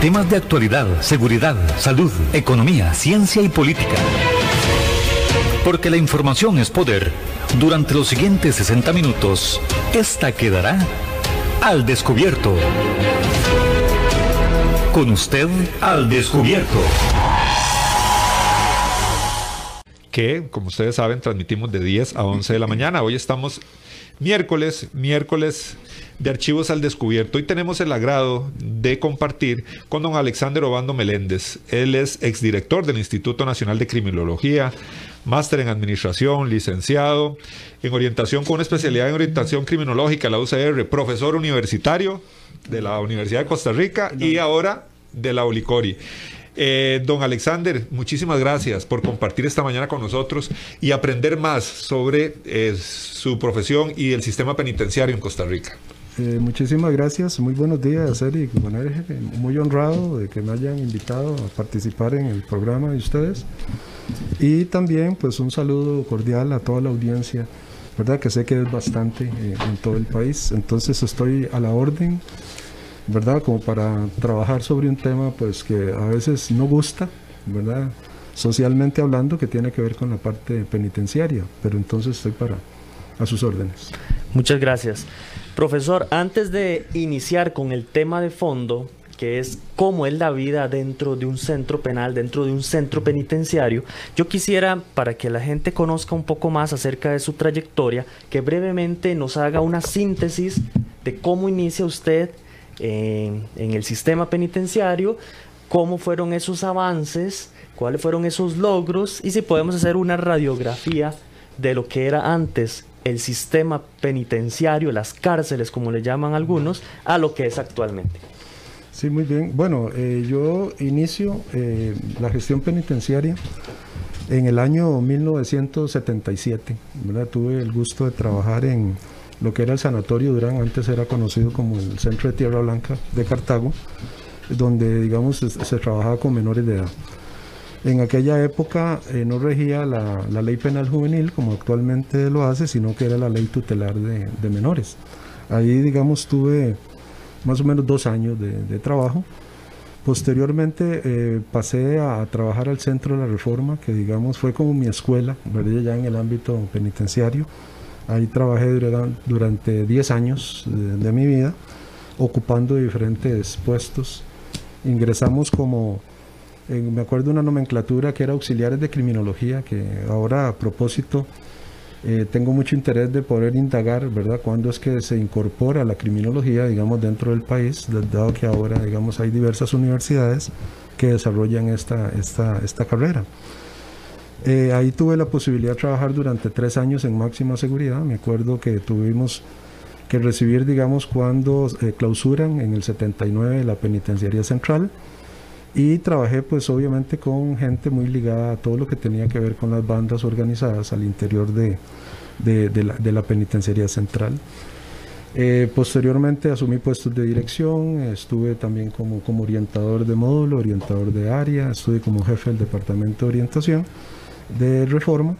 Temas de actualidad, seguridad, salud, economía, ciencia y política. Porque la información es poder. Durante los siguientes 60 minutos, esta quedará al descubierto. Con usted al descubierto. Que, como ustedes saben, transmitimos de 10 a 11 de la mañana. Hoy estamos miércoles, miércoles de Archivos al Descubierto. Hoy tenemos el agrado de compartir con don Alexander Obando Meléndez. Él es exdirector del Instituto Nacional de Criminología, máster en Administración, licenciado en Orientación con una especialidad en Orientación Criminológica, la UCR, profesor universitario de la Universidad de Costa Rica y ahora de la Olicori. Eh, don Alexander, muchísimas gracias por compartir esta mañana con nosotros y aprender más sobre eh, su profesión y el sistema penitenciario en Costa Rica. Eh, muchísimas gracias, muy buenos días, Eric. muy honrado de que me hayan invitado a participar en el programa de ustedes. Y también, pues, un saludo cordial a toda la audiencia, ¿verdad? Que sé que es bastante en todo el país. Entonces, estoy a la orden ¿verdad? Como para trabajar sobre un tema pues que a veces no gusta, ¿verdad? Socialmente hablando, que tiene que ver con la parte penitenciaria, pero entonces estoy para a sus órdenes. Muchas gracias. Profesor, antes de iniciar con el tema de fondo, que es cómo es la vida dentro de un centro penal, dentro de un centro penitenciario, yo quisiera, para que la gente conozca un poco más acerca de su trayectoria, que brevemente nos haga una síntesis de cómo inicia usted en, el sistema penitenciario, cómo fueron esos avances, cuáles fueron esos logros y si podemos hacer una radiografía de lo que era antes el sistema penitenciario, las cárceles como le llaman algunos, a lo que es actualmente. Sí, muy bien. Bueno, eh, yo inicio eh, la gestión penitenciaria en el año 1977. Tuve el gusto de trabajar en lo que era el Sanatorio Durán, antes era conocido como el Centro de Tierra Blanca de Cartago, donde digamos se, trabajaba con menores de edad. En aquella época eh, no regía la, ley penal juvenil como actualmente lo hace, sino que era la ley tutelar de, menores. Ahí digamos tuve más o menos dos años de, trabajo. Posteriormente eh, pasé a, trabajar al Centro de la Reforma, que digamos fue como mi escuela, ya en el ámbito penitenciario Ahí trabajé durante 10 años de, mi vida, ocupando diferentes puestos. Ingresamos como, me acuerdo de una nomenclatura que era auxiliares de criminología, que ahora a propósito eh, tengo mucho interés de poder indagar, ¿verdad?, cuándo es que se incorpora la criminología, digamos, dentro del país, dado que ahora, digamos, hay diversas universidades que desarrollan esta, esta, esta carrera. Eh, ahí tuve la posibilidad de trabajar durante tres años en máxima seguridad. Me acuerdo que tuvimos que recibir, digamos, cuando eh, clausuran en el 79 la penitenciaría central. Y trabajé, pues, obviamente con gente muy ligada a todo lo que tenía que ver con las bandas organizadas al interior de, de, la, penitenciaría central. Eh, posteriormente asumí puestos de dirección, estuve también como, como orientador de módulo, orientador de área, estuve como jefe del departamento de orientación de reforma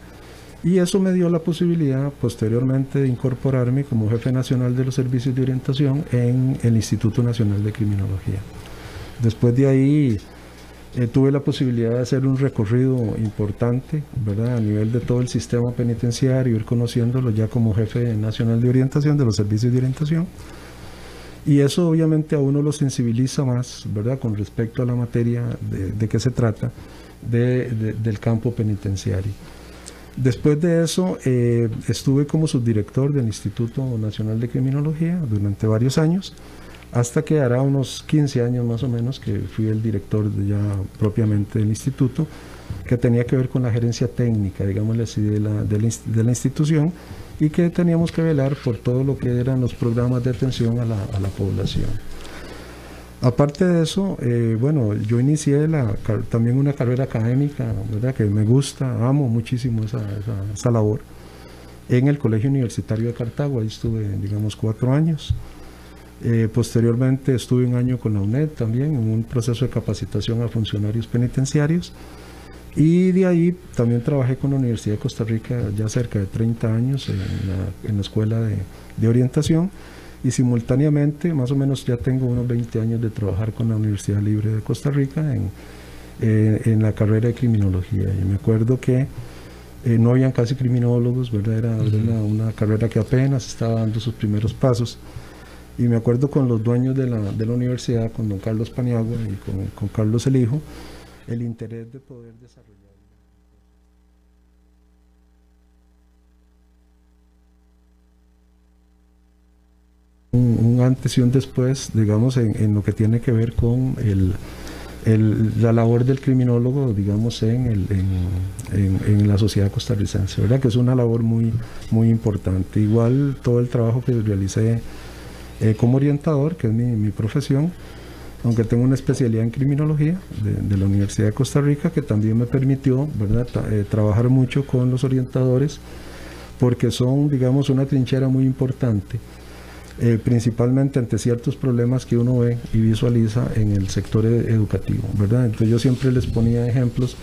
y eso me dio la posibilidad posteriormente de incorporarme como jefe nacional de los servicios de orientación en el Instituto Nacional de Criminología. Después de ahí eh, tuve la posibilidad de hacer un recorrido importante, ¿verdad? A nivel de todo el sistema penitenciario, ir conociéndolo ya como jefe nacional de orientación de los servicios de orientación. Y eso obviamente a uno lo sensibiliza más, ¿verdad? Con respecto a la materia de, de qué se trata del campo penitenciario. Después de eso, eh, estuve como subdirector del Instituto Nacional de Criminología durante varios años, hasta que hará unos 15 años más o menos que fui el director ya propiamente del instituto, que tenía que ver con la gerencia técnica, digámosle así, de la, de la, institución y que teníamos que velar por todo lo que eran los programas de atención a la, a la población. Aparte de eso, eh, bueno, yo inicié la, también una carrera académica, ¿verdad? Que me gusta, amo muchísimo esa, esa, labor, en el Colegio Universitario de Cartago, ahí estuve, digamos, cuatro años. Eh, posteriormente estuve un año con la UNED también, en un proceso de capacitación a funcionarios penitenciarios. Y de ahí también trabajé con la Universidad de Costa Rica ya cerca de 30 años en la, en la Escuela de, de Orientación y simultáneamente, más o menos ya tengo unos 20 años de trabajar con la Universidad Libre de Costa Rica en, eh, en la carrera de criminología. Y me acuerdo que eh, no habían casi criminólogos, ¿verdad? Era, una, carrera que apenas estaba dando sus primeros pasos. Y me acuerdo con los dueños de la, de la universidad, con don Carlos Paniagua y con, con Carlos el Hijo, el interés de poder desarrollar. Un, antes y un después, digamos, en, en, lo que tiene que ver con el, el, la labor del criminólogo, digamos, en, el, en, en, la sociedad costarricense, ¿verdad? Que es una labor muy, muy importante. Igual todo el trabajo que realicé como orientador, que es mi, mi, profesión, aunque tengo una especialidad en criminología de, la Universidad de Costa Rica, que también me permitió, ¿verdad?, eh, trabajar mucho con los orientadores, porque son, digamos, una trinchera muy importante eh, principalmente ante ciertos problemas que uno ve y visualiza en el sector educativo, ¿verdad? Entonces yo siempre les ponía ejemplos,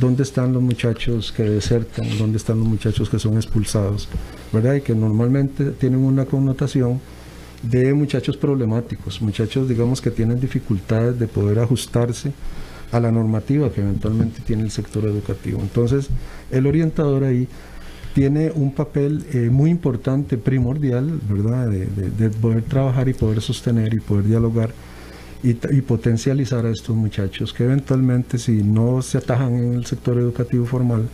¿dónde están los muchachos que desertan? ¿Dónde están los muchachos que son expulsados? ¿Verdad? Y que normalmente tienen una connotación de muchachos problemáticos, muchachos digamos que tienen dificultades de poder ajustarse a la normativa que eventualmente tiene el sector educativo. Entonces, el orientador ahí tiene un papel eh, muy importante, primordial, ¿verdad? De, poder trabajar y poder sostener y poder dialogar y, potencializar a estos muchachos que eventualmente si no se atajan en el sector educativo formal,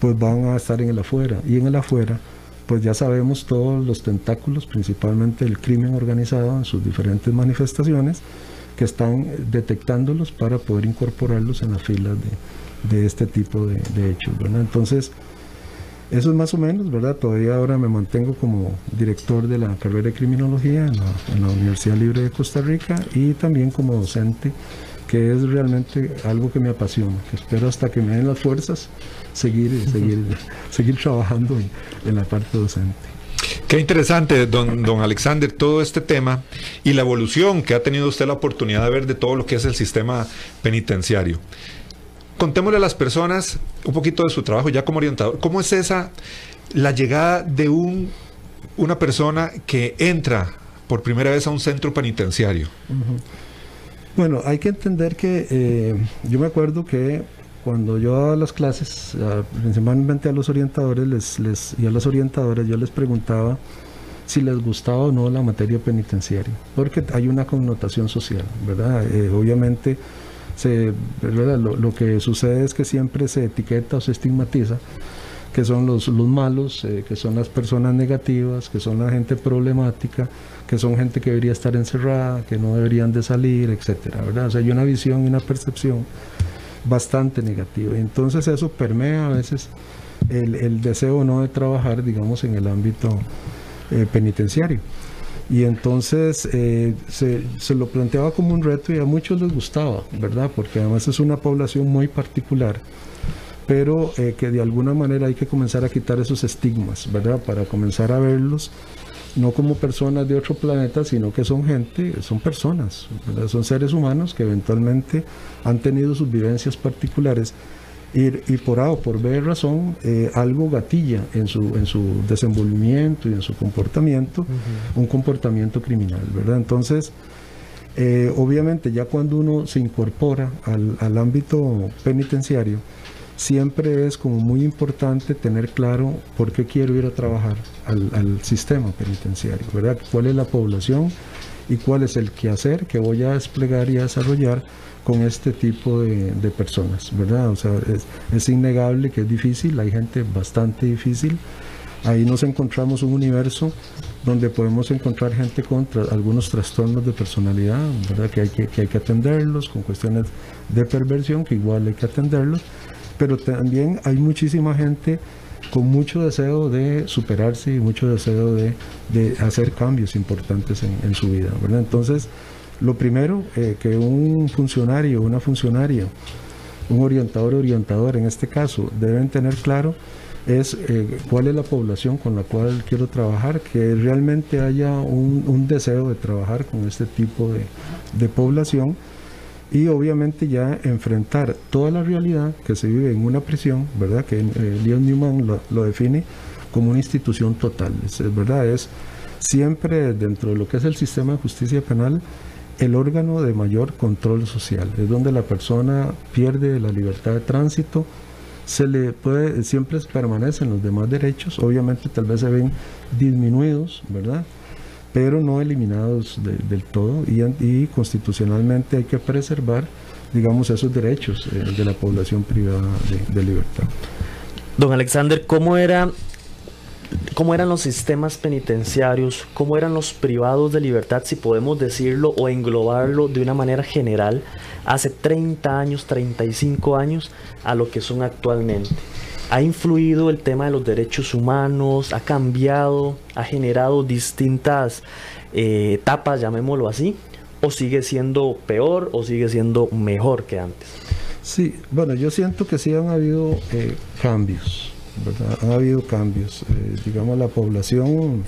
pues van a estar en el afuera. Y en el afuera, pues ya sabemos todos los tentáculos, principalmente el crimen organizado en sus diferentes manifestaciones, que están detectándolos para poder incorporarlos en las filas de, de este tipo de, de hechos, ¿verdad? Entonces, eso es más o menos, ¿verdad? Todavía ahora me mantengo como director de la carrera de criminología en la, Universidad Libre de Costa Rica y también como docente, que es realmente algo que me apasiona, que espero hasta que me den las fuerzas seguir, seguir, seguir trabajando en, la parte docente. Qué interesante, don, don Alexander, todo este tema y la evolución que ha tenido usted la oportunidad de ver de todo lo que es el sistema penitenciario contémosle a las personas un poquito de su trabajo ya como orientador. ¿Cómo es esa, la llegada de un, una persona que entra por primera vez a un centro penitenciario? Bueno, hay que entender que eh, yo me acuerdo que cuando yo daba las clases, principalmente a los orientadores les, y a las orientadoras, yo les preguntaba si les gustaba o no la materia penitenciaria, porque hay una connotación social, ¿verdad? Eh, obviamente lo, que sucede es que siempre se etiqueta o se estigmatiza que son los, los malos, eh, que son las personas negativas, que son la gente problemática, que son gente que debería estar encerrada, que no deberían de salir, etcétera, ¿verdad? O sea, hay una visión y una percepción bastante negativa. Entonces eso permea a veces el, el deseo no de trabajar, digamos, en el ámbito eh, penitenciario. Y entonces eh, se, se, lo planteaba como un reto y a muchos les gustaba, ¿verdad? Porque además es una población muy particular, pero eh, que de alguna manera hay que comenzar a quitar esos estigmas, ¿verdad? Para comenzar a verlos no como personas de otro planeta, sino que son gente, son personas, ¿verdad? son seres humanos que eventualmente han tenido sus vivencias particulares y, por A o por B razón, eh, algo gatilla en su, en su desenvolvimiento y en su comportamiento, un comportamiento criminal, ¿verdad? Entonces, eh, obviamente ya cuando uno se incorpora al, al, ámbito penitenciario, siempre es como muy importante tener claro por qué quiero ir a trabajar al, sistema penitenciario, ¿verdad? ¿Cuál es la población y cuál es el quehacer que voy a desplegar y desarrollar? con este tipo de, personas, ¿verdad? O sea, es, innegable que es difícil, hay gente bastante difícil. Ahí nos encontramos un universo donde podemos encontrar gente con algunos trastornos de personalidad, ¿verdad? Que hay que, que hay que atenderlos, con cuestiones de perversión, que igual hay que atenderlos, pero también hay muchísima gente con mucho deseo de superarse y mucho deseo de, de hacer cambios importantes en, su vida. Entonces, lo primero eh, que un funcionario, una funcionaria, un orientador orientador en este caso, deben tener claro es eh, cuál es la población con la cual quiero trabajar, que realmente haya un, deseo de trabajar con este tipo de, población y obviamente ya enfrentar toda la realidad que se vive en una prisión, ¿verdad? Que eh, Leon Newman lo, define como una institución total, es, ¿verdad? Es siempre dentro de lo que es el sistema de justicia penal, el órgano de mayor control social, es donde la persona pierde la libertad de tránsito, se le puede, siempre permanecen los demás derechos, obviamente tal vez se ven disminuidos, ¿verdad? Pero no eliminados del todo y, constitucionalmente hay que preservar, digamos, esos derechos eh, de la población privada de libertad. Don Alexander, ¿cómo cómo eran los sistemas penitenciarios, cómo eran los privados de libertad, si podemos decirlo o englobarlo de una manera general, hace 30 años, 35 años a lo que son actualmente. Ha influido el tema de los derechos humanos, ha cambiado, ha generado distintas eh, etapas, llamémoslo así, o sigue siendo peor o sigue siendo mejor que antes. Sí, bueno, yo siento que sí han habido eh, cambios han habido cambios. Eh, digamos, la población,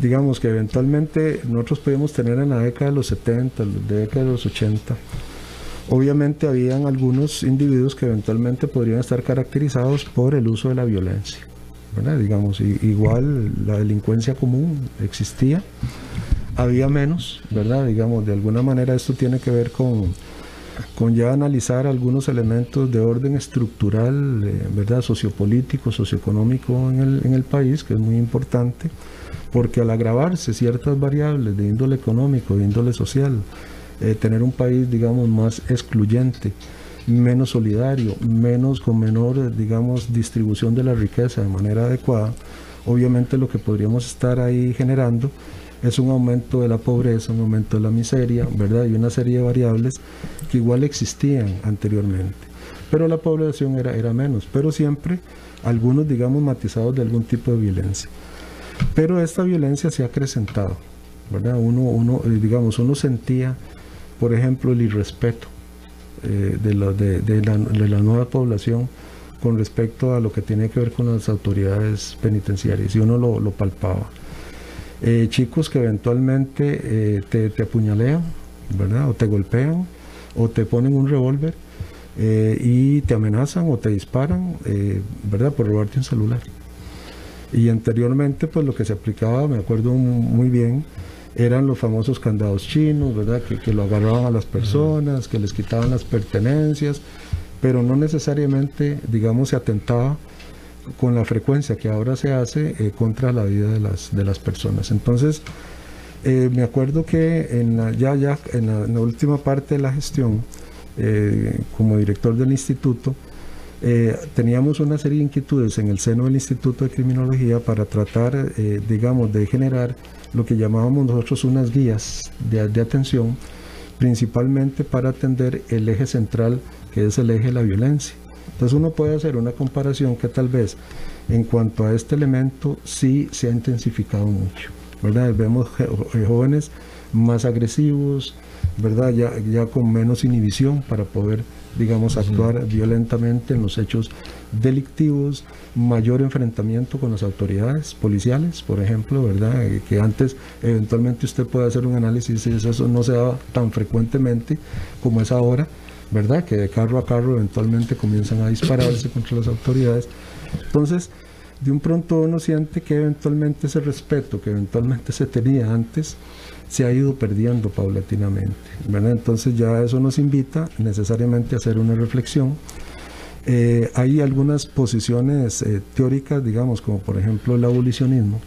digamos que eventualmente nosotros podíamos tener en la década de los 70, la década de los 80. Obviamente habían algunos individuos que eventualmente podrían estar caracterizados por el uso de la violencia. Digamos, igual la delincuencia común existía, había menos, ¿verdad? Digamos, de alguna manera esto tiene que ver con, con ya analizar algunos elementos de orden estructural, eh, ¿verdad? sociopolítico, socioeconómico en el, en el país, que es muy importante, porque al agravarse ciertas variables de índole económico, de índole social, eh, tener un país, digamos, más excluyente, menos solidario, menos con menor, digamos, distribución de la riqueza de manera adecuada, obviamente lo que podríamos estar ahí generando es un aumento de la pobreza, un aumento de la miseria, ¿verdad? Y una serie de variables que igual existían anteriormente. Pero la población era, era menos, pero siempre algunos, digamos, matizados de algún tipo de violencia. Pero esta violencia se ha acrecentado, ¿verdad? Uno, uno eh, digamos, uno sentía, por ejemplo, el irrespeto eh, de, la, de, la, nueva población con respecto a lo que tiene que ver con las autoridades penitenciarias, y uno lo, lo palpaba. Eh, chicos que eventualmente eh, te, te, apuñalean, ¿verdad? O te golpean, o te ponen un revólver y te amenazan o te disparan, ¿verdad? Por robarte un celular. Y anteriormente, pues lo que se aplicaba, me acuerdo muy bien, eran los famosos candados chinos, ¿verdad? Que, que lo agarraban a las personas, que les quitaban las pertenencias, pero no necesariamente, digamos, se atentaba con la frecuencia que ahora se hace eh, contra la vida de las, de las personas. Entonces, eh, me acuerdo que en la, ya, ya en la, última parte de la gestión, eh, como director del instituto, teníamos una serie de inquietudes en el seno del Instituto de Criminología para tratar, digamos, de generar lo que llamábamos nosotros unas guías de, atención, principalmente para atender el eje central, que es el eje de la violencia. Entonces uno puede hacer una comparación que tal vez en cuanto a este elemento sí se ha intensificado mucho. ¿verdad? Vemos eh, jóvenes más agresivos, ¿verdad? Ya con menos inhibición para poder, digamos, actuar violentamente en los hechos delictivos, mayor enfrentamiento con las autoridades policiales, por ejemplo, ¿verdad? Eh, que antes eventualmente usted puede hacer un análisis y eso no se da tan frecuentemente como es ahora ¿verdad? Que de carro a carro eventualmente comienzan a dispararse contra las autoridades. Entonces, de un pronto uno siente que eventualmente ese respeto que eventualmente se tenía antes se ha ido perdiendo paulatinamente, ¿verdad? Entonces ya eso nos invita necesariamente a hacer una reflexión. Eh, hay algunas posiciones eh, teóricas, digamos, como por ejemplo el abolicionismo,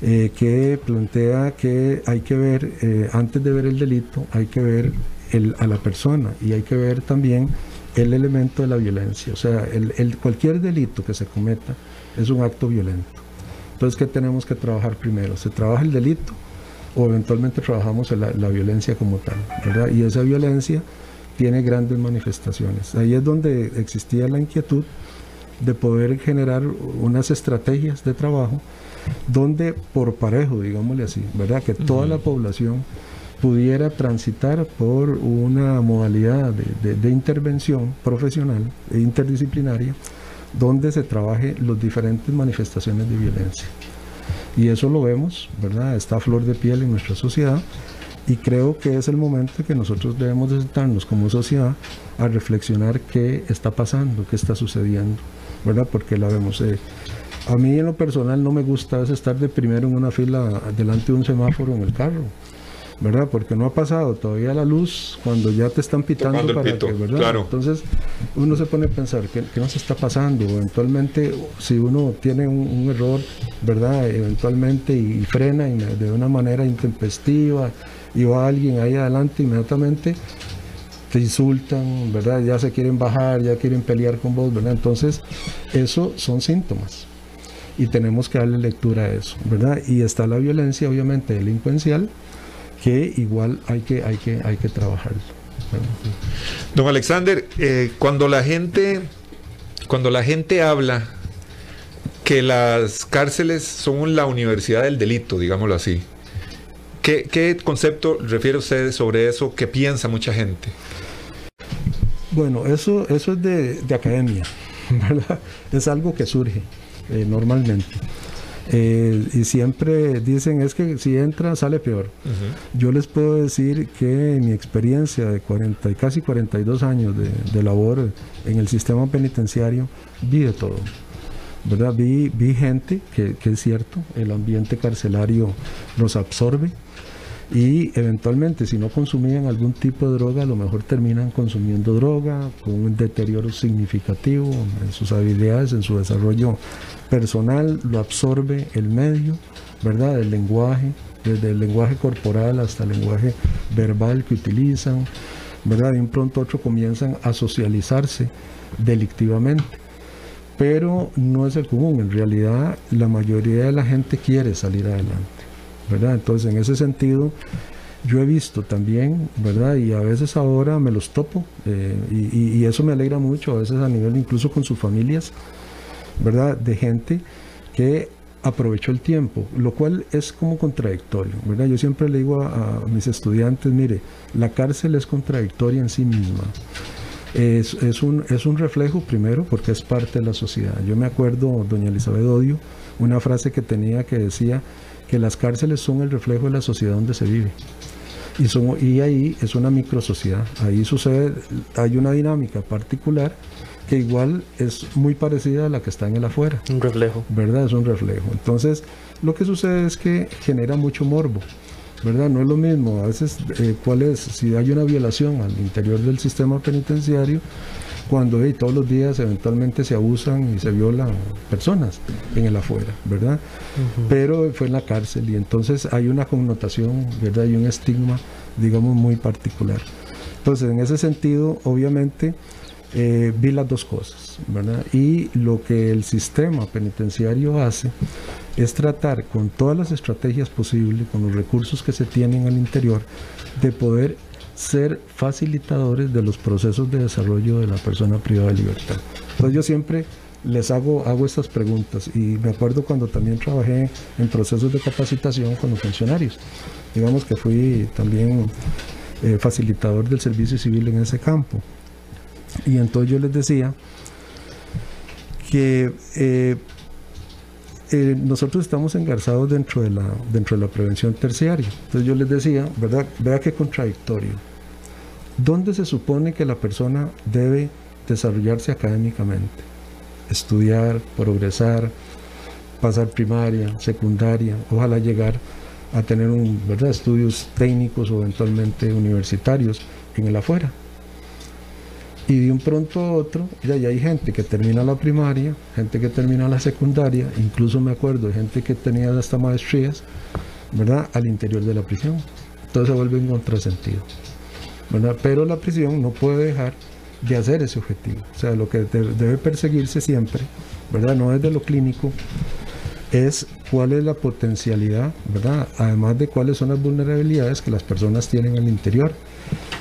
eh, que plantea que hay que ver, antes de ver el delito, hay que ver a la persona y hay que ver también el elemento de la violencia. O sea, el, cualquier delito que se cometa es un acto violento. Entonces, ¿qué tenemos que trabajar primero? ¿Se trabaja el delito o eventualmente trabajamos la, la violencia como tal? ¿verdad? Y esa violencia tiene grandes manifestaciones. Ahí es donde existía la inquietud de poder generar unas estrategias de trabajo donde por parejo, digámosle así, ¿verdad? Que toda la población pudiera transitar por una modalidad de, intervención profesional e interdisciplinaria donde se trabaje las diferentes manifestaciones de violencia. Y eso lo vemos, ¿verdad? Está a flor de piel en nuestra sociedad y creo que es el momento que nosotros debemos de sentarnos como sociedad a reflexionar qué está pasando, qué está sucediendo, ¿verdad? Porque la vemos. Eh, A mí en lo personal no me gusta veces estar de primero en una fila delante de un semáforo en el carro. ¿Verdad? Porque no ha pasado todavía la luz cuando ya te están pitando Tocando el para pito, que, ¿verdad? claro. Entonces uno se pone a pensar ¿qué, qué nos está pasando? Eventualmente, si uno tiene un, un error, ¿verdad? Eventualmente y, y frena y de una manera intempestiva y va alguien ahí adelante inmediatamente te insultan, ¿verdad? Ya se quieren bajar, ya quieren pelear con vos, ¿verdad? Entonces, eso son síntomas y tenemos que darle lectura a eso, ¿verdad? Y está la violencia, obviamente, delincuencial, que igual hay que, hay que, hay que trabajarlo. Don Alexander, eh, cuando la gente, cuando la gente habla que las cárceles son la universidad del delito, digámoslo así, ¿qué, qué concepto refiere usted sobre eso? ¿Qué piensa mucha gente? Bueno, eso, eso es de, de academia, ¿verdad? Es algo que surge eh, normalmente. Eh, y siempre dicen es que si entra sale peor. Yo les puedo decir que mi experiencia de 40 y casi 42 años de, de labor en el sistema penitenciario, vi de todo. ¿verdad? Vi, vi gente que, que es cierto, el ambiente carcelario los absorbe y eventualmente si no consumían algún tipo de droga, a lo mejor terminan consumiendo droga con un deterioro significativo en sus habilidades, en su desarrollo personal, lo absorbe el medio, ¿verdad? El lenguaje, desde el lenguaje corporal hasta el lenguaje verbal que utilizan, ¿verdad? De un pronto a otro comienzan a socializarse delictivamente. Pero no es el común, en realidad la mayoría de la gente quiere salir adelante. ¿verdad? Entonces, en ese sentido, yo he visto también, ¿verdad? Y a veces ahora me los topo, eh, y, y- eso me alegra mucho, a veces a nivel incluso con sus familias, ¿verdad? De gente que aprovechó el tiempo, lo cual es como contradictorio. Yo siempre le digo a, mis estudiantes, mire, la cárcel es contradictoria en sí misma. Es, un, es un reflejo primero porque es parte de la sociedad. Yo me acuerdo, doña Elizabeth Odio, una frase que tenía que decía que las cárceles son el reflejo de la sociedad donde se vive. Y, y ahí es una microsociedad. Ahí sucede, hay una dinámica particular que igual es muy parecida a la que está en el afuera. Un reflejo. ¿verdad? Es un reflejo. Entonces, lo que sucede es que genera mucho morbo, ¿verdad? No es lo mismo. A veces, eh, ¿cuál es? Si hay una violación al interior del sistema penitenciario, cuando hey, todos los días eventualmente se abusan y se violan personas en el afuera, ¿verdad? Pero fue en la cárcel y entonces hay una connotación, ¿verdad? Y un estigma, digamos, muy particular. Entonces, en ese sentido, obviamente, eh, vi las dos cosas, ¿verdad? Y lo que el sistema penitenciario hace es tratar con todas las estrategias posibles, con los recursos que se tienen al interior, de poder ser facilitadores de los procesos de desarrollo de la persona privada de libertad. Entonces yo siempre les hago, hago estas preguntas y me acuerdo cuando también trabajé en procesos de capacitación con los funcionarios. Digamos que fui también eh, facilitador del servicio civil en ese campo. Y entonces yo les decía que eh, eh, nosotros estamos engarzados dentro de, la, dentro de la prevención terciaria. Entonces yo les decía, ¿verdad? Vea qué contradictorio. ¿Dónde se supone que la persona debe desarrollarse académicamente? Estudiar, progresar, pasar primaria, secundaria, ojalá llegar a tener un, ¿verdad? estudios técnicos o eventualmente universitarios en el afuera. Y de un pronto a otro, ya, ya hay gente que termina la primaria, gente que termina la secundaria, incluso me acuerdo gente que tenía hasta maestrías, ¿verdad? Al interior de la prisión. Entonces se vuelve un contrasentido, ¿verdad? Pero la prisión no puede dejar de hacer ese objetivo. O sea, lo que de- debe perseguirse siempre, ¿verdad? No desde lo clínico, es cuál es la potencialidad, ¿verdad? Además de cuáles son las vulnerabilidades que las personas tienen al interior.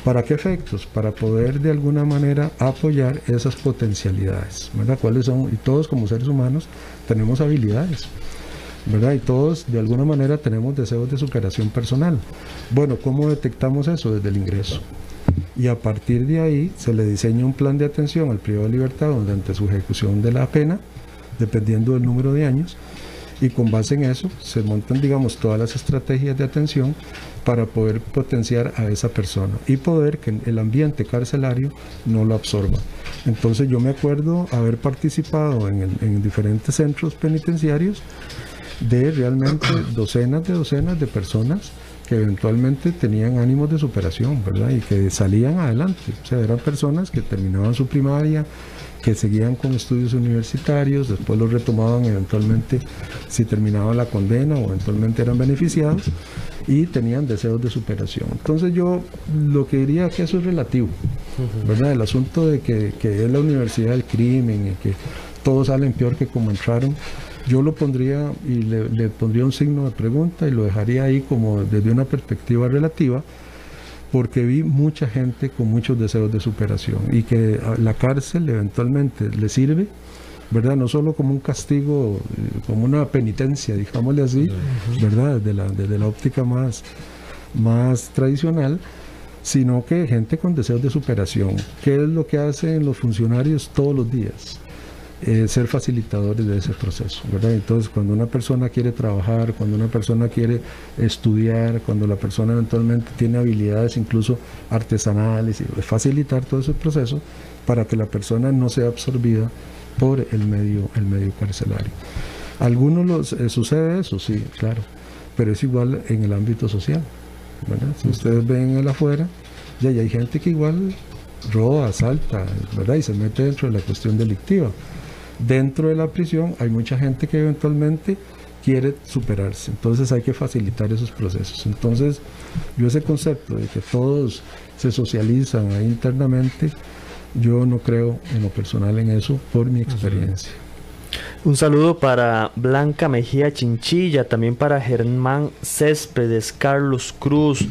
¿Para qué efectos? Para poder de alguna manera apoyar esas potencialidades, ¿verdad? ¿Cuáles son? Y todos como seres humanos tenemos habilidades, ¿verdad? Y todos de alguna manera tenemos deseos de superación personal. Bueno, ¿cómo detectamos eso? Desde el ingreso. Y a partir de ahí se le diseña un plan de atención al privado de libertad donde ante su ejecución de la pena, dependiendo del número de años, y con base en eso se montan, digamos, todas las estrategias de atención para poder potenciar a esa persona y poder que el ambiente carcelario no lo absorba. Entonces yo me acuerdo haber participado en, en diferentes centros penitenciarios de realmente docenas de docenas de personas que eventualmente tenían ánimos de superación, ¿verdad? Y que salían adelante. O sea, eran personas que terminaban su primaria, que seguían con estudios universitarios, después los retomaban eventualmente si terminaban la condena o eventualmente eran beneficiados y tenían deseos de superación. Entonces yo lo que diría que eso es relativo, ¿verdad? El asunto de que, que es la universidad del crimen y que todos salen peor que como entraron, yo lo pondría y le, pondría un signo de pregunta y lo dejaría ahí como desde una perspectiva relativa, porque vi mucha gente con muchos deseos de superación y que la cárcel eventualmente le sirve, ¿verdad? No solo como un castigo, eh, como una penitencia, digámosle así, ¿verdad? Desde la, desde la óptica más, más tradicional, sino que gente con deseos de superación. ¿Qué es lo que hacen los funcionarios todos los días? Eh, ser facilitadores de ese proceso, ¿verdad? Entonces, cuando una persona quiere trabajar, cuando una persona quiere estudiar, cuando la persona eventualmente tiene habilidades incluso artesanales, facilitar todo ese proceso para que la persona no sea absorbida por el medio, el medio carcelario. algunos los, eh, sucede eso, sí, claro, pero es igual en el ámbito social, ¿verdad? Si ustedes ven el afuera, ya hay gente que igual roba, asalta, ¿verdad? Y se mete dentro de la cuestión delictiva dentro de la prisión hay mucha gente que eventualmente quiere superarse. Entonces hay que facilitar esos procesos. Entonces yo ese concepto de que todos se socializan ahí internamente, yo no creo en lo personal en eso por mi experiencia. Un saludo para Blanca Mejía Chinchilla, también para Germán Céspedes, Carlos Cruz,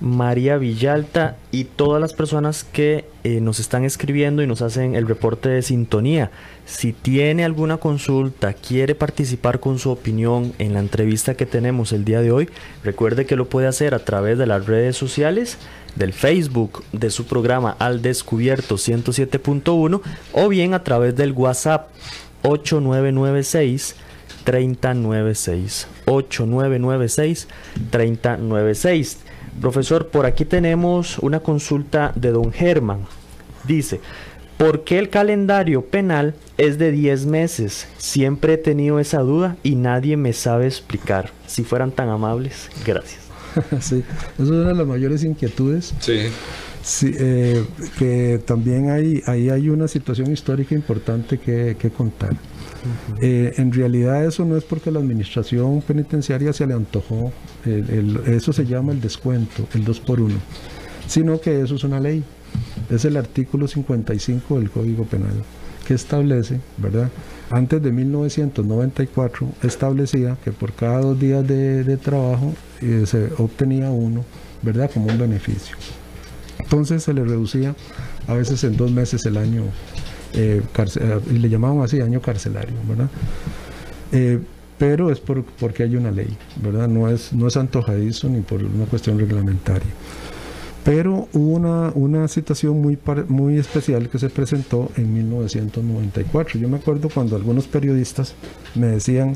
María Villalta y todas las personas que eh, nos están escribiendo y nos hacen el reporte de sintonía. Si tiene alguna consulta, quiere participar con su opinión en la entrevista que tenemos el día de hoy, recuerde que lo puede hacer a través de las redes sociales, del Facebook de su programa Al Descubierto 107.1 o bien a través del WhatsApp 8996 3096 8996 3096 Profesor, por aquí tenemos una consulta de don Germán. Dice, ¿por qué el calendario penal es de 10 meses? Siempre he tenido esa duda y nadie me sabe explicar. Si fueran tan amables, gracias. sí, esa es una de las mayores inquietudes. Sí. Sí, eh, que también hay, ahí hay una situación histórica importante que, que contar. Eh, en realidad eso no es porque la administración penitenciaria se le antojó, eso se llama el descuento, el 2 por 1, sino que eso es una ley, es el artículo 55 del Código Penal que establece, ¿verdad? Antes de 1994 establecía que por cada dos días de, trabajo eh, se obtenía uno, ¿verdad? Como un beneficio. Entonces se le reducía a veces en dos meses el año eh, eh, y le llamaban así año carcelario, ¿verdad? Eh, pero es por, porque hay una ley, ¿verdad? No es, no es antojadizo ni por una cuestión reglamentaria. Pero hubo una, una situación muy, muy especial que se presentó en 1994. Yo me acuerdo cuando algunos periodistas me decían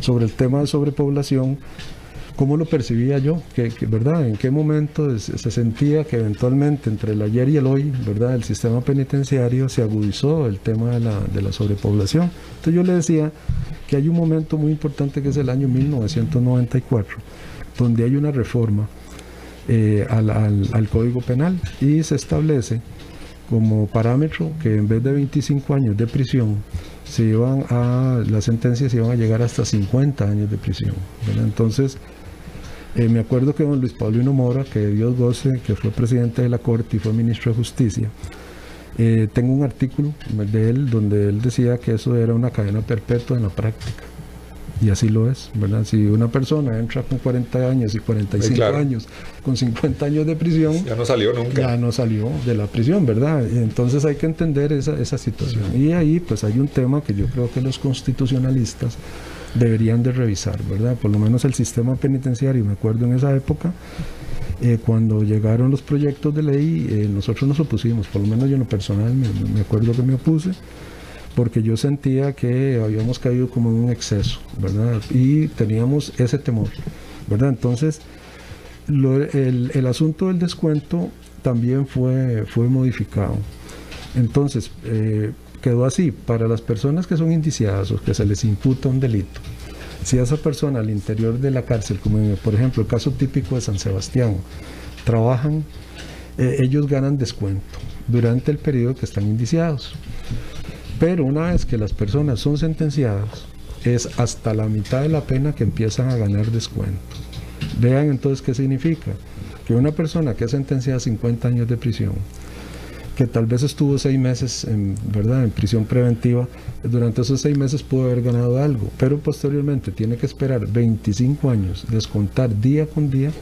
sobre el tema de sobrepoblación, ¿Cómo lo percibía yo? ¿Qué, verdad ¿En qué momento se sentía que eventualmente entre el ayer y el hoy, ¿verdad? el sistema penitenciario se agudizó el tema de la, de la sobrepoblación? Entonces yo le decía que hay un momento muy importante que es el año 1994, donde hay una reforma eh, al, al, Código Penal y se establece como parámetro que en vez de 25 años de prisión, se iban a, las sentencias iban a llegar hasta 50 años de prisión. Entonces, eh, me acuerdo que don Luis Paulino Mora, que Dios goce, que fue presidente de la Corte y fue ministro de Justicia, eh, tengo un artículo de él donde él decía que eso era una cadena perpetua en la práctica. Y así lo es, ¿verdad? Si una persona entra con 40 años y 45 años, con 50 años de prisión... Ya no salió nunca. Ya no salió de la prisión, ¿verdad? Entonces hay que entender esa, esa situación. Y ahí pues hay un tema que yo creo que los constitucionalistas deberían de revisar, ¿verdad? Por lo menos el sistema penitenciario, me acuerdo en esa época, eh, cuando llegaron los proyectos de ley, eh, nosotros nos opusimos, por lo menos yo en lo personal me, acuerdo que me opuse, porque yo sentía que habíamos caído como en un exceso, ¿verdad? Y teníamos ese temor, ¿verdad? Entonces, el, asunto del descuento también fue, fue modificado. Entonces, eh, quedó así, para las personas que son indiciadas o que se les imputa un delito, si esa persona al interior de la cárcel, como por ejemplo el caso típico de San Sebastián, trabajan, eh, ellos ganan descuento durante el periodo que están indiciados. Pero una vez que las personas son sentenciadas, es hasta la mitad de la pena que empiezan a ganar descuento. Vean entonces qué significa. Que una persona que es sentenciada a 50 años de prisión, que tal vez estuvo seis meses en, ¿verdad? en prisión preventiva, durante esos seis meses pudo haber ganado algo, pero posteriormente tiene que esperar 25 años, descontar día con día,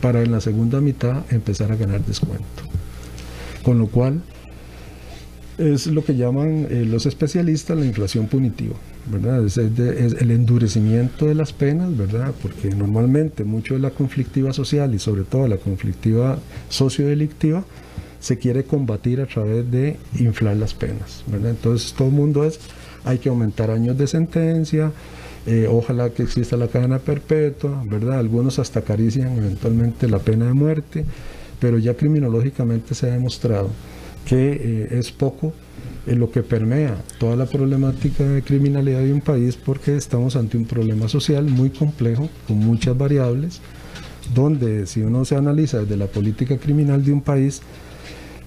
para en la segunda mitad empezar a ganar descuento. Con lo cual, es lo que llaman eh, los especialistas la inflación punitiva, ¿verdad? Es, el endurecimiento de las penas, ¿verdad? Porque normalmente mucho de la conflictiva social y sobre todo la conflictiva sociodelictiva se quiere combatir a través de inflar las penas, ¿verdad? Entonces todo el mundo es, hay que aumentar años de sentencia, eh, ojalá que exista la cadena perpetua, ¿verdad? Algunos hasta acarician eventualmente la pena de muerte, pero ya criminológicamente se ha demostrado que eh, es poco en lo que permea toda la problemática de criminalidad de un país porque estamos ante un problema social muy complejo, con muchas variables, donde si uno se analiza desde la política criminal de un país,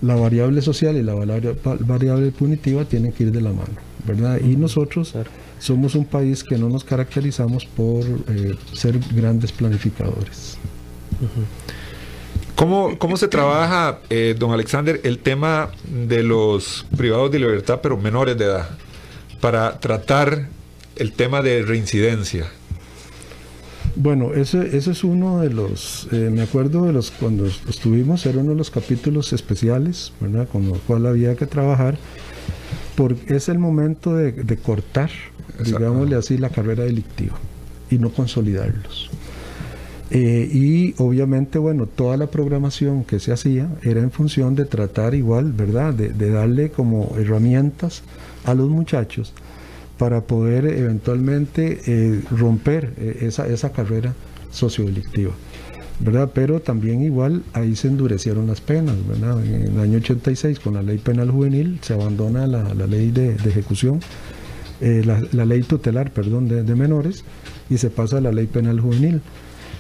la variable social y la variable punitiva tienen que ir de la mano, ¿verdad? Y nosotros somos un país que no nos caracterizamos por eh, ser grandes planificadores. ¿Cómo, ¿Cómo, se trabaja, eh, don Alexander, el tema de los privados de libertad, pero menores de edad, para tratar el tema de reincidencia? Bueno, ese, ese es uno de los, eh, me acuerdo de los, cuando estuvimos, era uno de los capítulos especiales, ¿verdad? Con lo cual había que trabajar, porque es el momento de, de cortar, digámosle así, la carrera delictiva y no consolidarlos. Eh, y obviamente, bueno, toda la programación que se hacía era en función de tratar igual, ¿verdad? De, darle como herramientas a los muchachos para poder eventualmente eh, romper eh, esa, esa carrera sociodelictiva. ¿verdad? Pero también igual ahí se endurecieron las penas, ¿verdad? En el año 86 con la ley penal juvenil se abandona la, ley de, ejecución, la, ley tutelar, perdón, de menores y se pasa a la ley penal juvenil.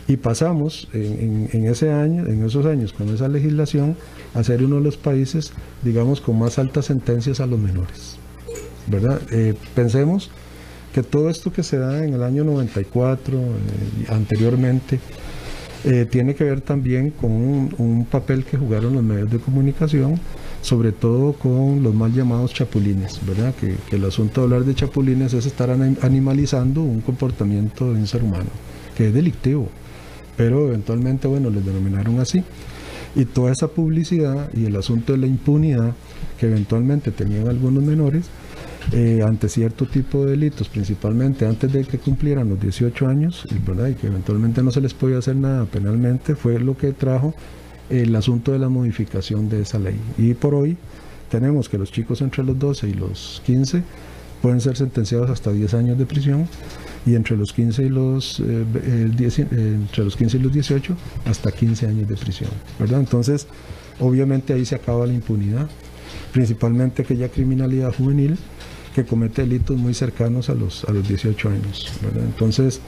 Y pasamos en, ese año, en esos años, con esa legislación, a ser uno de los países, digamos, con más altas sentencias a los menores. ¿Verdad? Eh, pensemos que todo esto que se da en el año 94, eh, anteriormente, eh, tiene que ver también con un, papel que jugaron los medios de comunicación, sobre todo con los mal llamados chapulines, ¿verdad? Que, que el asunto de hablar de chapulines es estar animalizando un comportamiento de un ser humano, que es delictivo pero eventualmente, bueno, les denominaron así. Y toda esa publicidad y el asunto de la impunidad que eventualmente tenían algunos menores eh, ante cierto tipo de delitos, principalmente antes de que cumplieran los 18 años, ¿verdad? y que eventualmente no se les podía hacer nada penalmente, fue lo que trajo el asunto de la modificación de esa ley. Y por hoy tenemos que los chicos entre los 12 y los 15 pueden ser sentenciados hasta 10 años de prisión y entre los 15 y los, eh, entre los 15 y los 18 hasta 15 años de prisión. Entonces, obviamente ahí se acaba la impunidad, principalmente aquella criminalidad juvenil que comete delitos muy cercanos a los, a los 18 años. Entonces,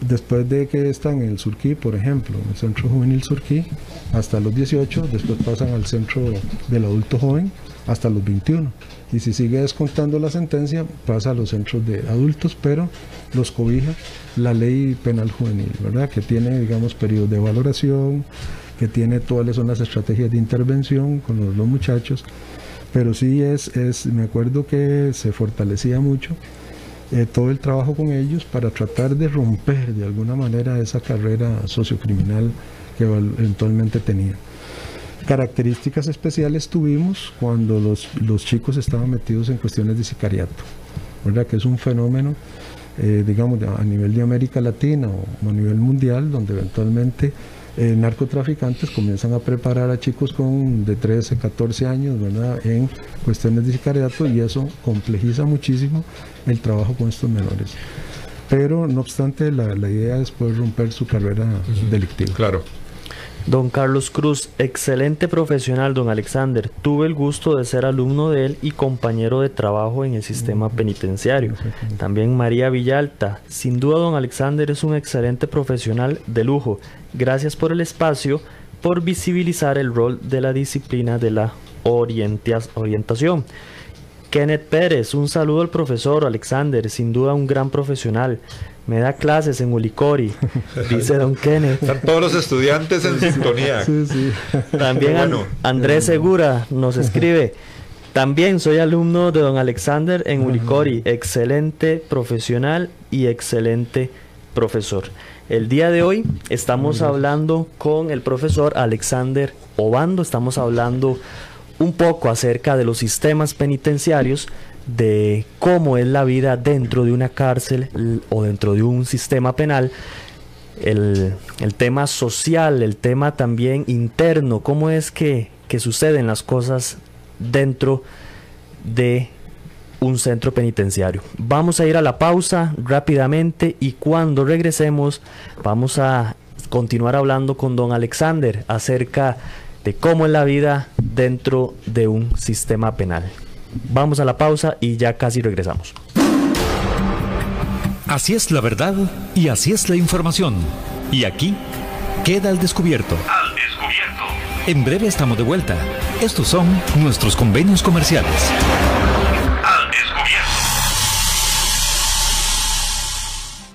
después de que están en el Surquí, por ejemplo, en el Centro Juvenil Surquí, hasta los 18, después pasan al Centro del Adulto Joven hasta los 21 y si sigue descontando la sentencia pasa a los centros de adultos, pero los cobija la ley penal juvenil, ¿verdad? Que tiene, digamos, periodos de valoración, que tiene cuáles son las estrategias de intervención con los, muchachos, pero sí es, es, me acuerdo que se fortalecía mucho eh, todo el trabajo con ellos para tratar de romper de alguna manera esa carrera sociocriminal que eventualmente tenían. Características especiales tuvimos cuando los, los chicos estaban metidos en cuestiones de sicariato, ¿verdad? que es un fenómeno, eh, digamos, a nivel de América Latina o a nivel mundial, donde eventualmente eh, narcotraficantes comienzan a preparar a chicos con de 13, 14 años ¿verdad? en cuestiones de sicariato y eso complejiza muchísimo el trabajo con estos menores. Pero no obstante, la, la idea es poder romper su carrera delictiva. Claro. Don Carlos Cruz, excelente profesional, don Alexander. Tuve el gusto de ser alumno de él y compañero de trabajo en el sistema penitenciario. También María Villalta. Sin duda, don Alexander es un excelente profesional de lujo. Gracias por el espacio, por visibilizar el rol de la disciplina de la orientación. Kenneth Pérez, un saludo al profesor Alexander, sin duda un gran profesional. Me da clases en Ulicori, dice don Kenneth. Están todos los estudiantes en sintonía. Sí, sí. También Bueno. Andrés Segura nos escribe. También soy alumno de don Alexander en Ulicori. Excelente profesional y excelente profesor. El día de hoy estamos hablando con el profesor Alexander Obando. Estamos hablando un poco acerca de los sistemas penitenciarios, de cómo es la vida dentro de una cárcel o dentro de un sistema penal el, el tema social, el tema también interno, cómo es que, que suceden las cosas dentro de un centro penitenciario. Vamos a ir a la pausa rápidamente y cuando regresemos vamos a continuar hablando con don Alexander acerca de cómo es la vida dentro de un sistema penal. Vamos a la pausa y ya casi regresamos. Así es la verdad y así es la información. Y aquí queda al descubierto. Al descubierto. En breve estamos de vuelta. Estos son nuestros convenios comerciales.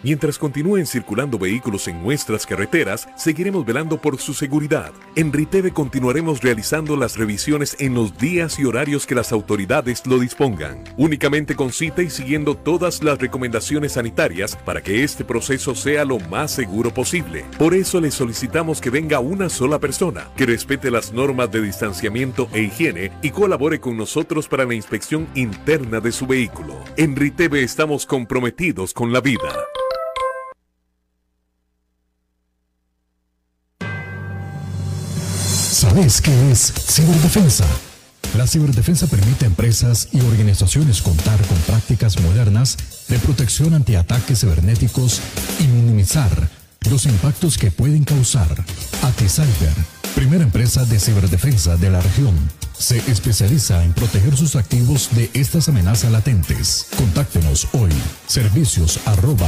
Mientras continúen circulando vehículos en nuestras carreteras, seguiremos velando por su seguridad. En Riteve continuaremos realizando las revisiones en los días y horarios que las autoridades lo dispongan, únicamente con cita y siguiendo todas las recomendaciones sanitarias para que este proceso sea lo más seguro posible. Por eso le solicitamos que venga una sola persona, que respete las normas de distanciamiento e higiene y colabore con nosotros para la inspección interna de su vehículo. En Riteve estamos comprometidos con la vida. ¿Sabes qué es ciberdefensa? La ciberdefensa permite a empresas y organizaciones contar con prácticas modernas de protección ante ataques cibernéticos y minimizar los impactos que pueden causar. AtiCyber, primera empresa de ciberdefensa de la región, se especializa en proteger sus activos de estas amenazas latentes. Contáctenos hoy. Servicios arroba.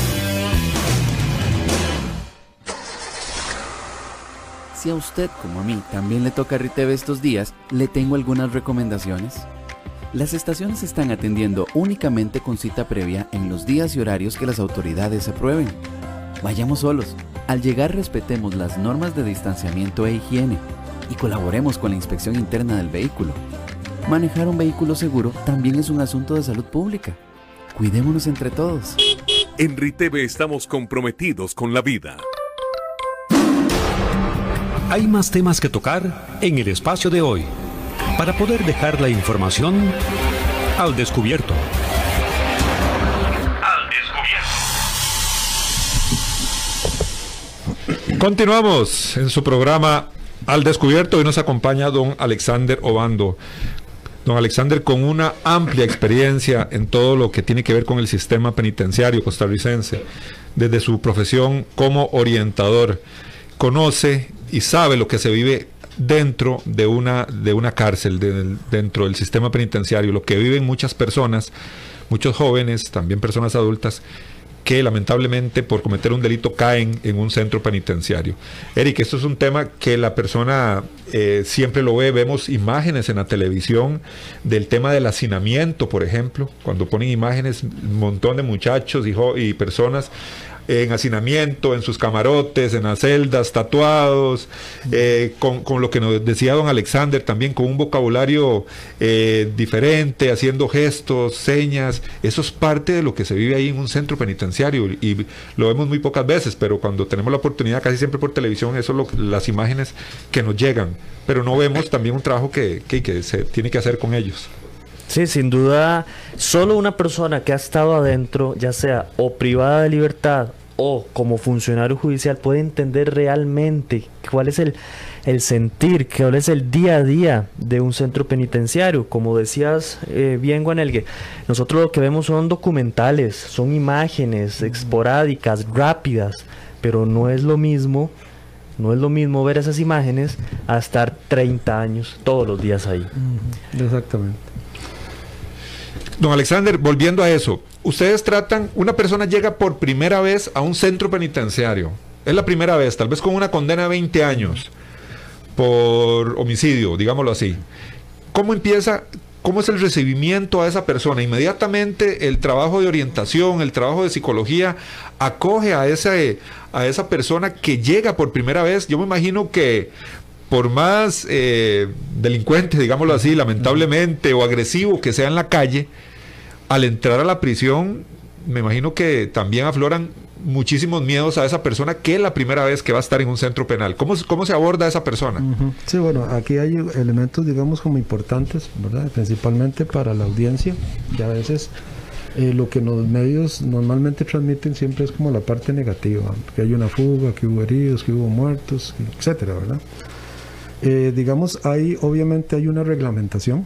Si a usted, como a mí, también le toca Riteve estos días, le tengo algunas recomendaciones. Las estaciones están atendiendo únicamente con cita previa en los días y horarios que las autoridades aprueben. Vayamos solos. Al llegar respetemos las normas de distanciamiento e higiene y colaboremos con la inspección interna del vehículo. Manejar un vehículo seguro también es un asunto de salud pública. Cuidémonos entre todos. En Riteve estamos comprometidos con la vida. Hay más temas que tocar en el espacio de hoy para poder dejar la información al descubierto. Al descubierto. Continuamos en su programa Al Descubierto. Hoy nos acompaña don Alexander Obando. Don Alexander, con una amplia experiencia en todo lo que tiene que ver con el sistema penitenciario costarricense, desde su profesión como orientador, conoce y sabe lo que se vive dentro de una, de una cárcel, de- dentro del sistema penitenciario, lo que viven muchas personas, muchos jóvenes, también personas adultas, que lamentablemente por cometer un delito caen en un centro penitenciario. Eric, esto es un tema que la persona eh, siempre lo ve, vemos imágenes en la televisión del tema del hacinamiento, por ejemplo, cuando ponen imágenes, un montón de muchachos y, y personas en hacinamiento, en sus camarotes, en las celdas, tatuados, eh, con, con lo que nos decía don Alexander también, con un vocabulario eh, diferente, haciendo gestos, señas. Eso es parte de lo que se vive ahí en un centro penitenciario y lo vemos muy pocas veces, pero cuando tenemos la oportunidad, casi siempre por televisión, eso es lo- las imágenes que nos llegan. Pero no vemos también un trabajo que, que, que se tiene que hacer con ellos. Sí, sin duda, solo una persona que ha estado adentro, ya sea o privada de libertad o como funcionario judicial, puede entender realmente cuál es el, el sentir, cuál es el día a día de un centro penitenciario. Como decías eh, bien, Guanelgue, nosotros lo que vemos son documentales, son imágenes esporádicas, rápidas, pero no es lo mismo. No es lo mismo ver esas imágenes a estar 30 años todos los días ahí. Exactamente. Don Alexander, volviendo a eso, ustedes tratan, una persona llega por primera vez a un centro penitenciario, es la primera vez, tal vez con una condena de 20 años por homicidio, digámoslo así. ¿Cómo empieza, cómo es el recibimiento a esa persona? Inmediatamente el trabajo de orientación, el trabajo de psicología acoge a esa, a esa persona que llega por primera vez. Yo me imagino que por más eh, delincuente, digámoslo así, lamentablemente, o agresivo que sea en la calle, al entrar a la prisión, me imagino que también afloran muchísimos miedos a esa persona que es la primera vez que va a estar en un centro penal. ¿Cómo, cómo se aborda a esa persona? Ujú. Sí, bueno, aquí hay elementos, digamos, como importantes, ¿verdad? Principalmente para la audiencia, que a veces eh, lo que los medios normalmente transmiten siempre es como la parte negativa, que hay una fuga, que hubo heridos, que hubo muertos, etcétera, ¿verdad? Eh, digamos, hay, obviamente hay una reglamentación,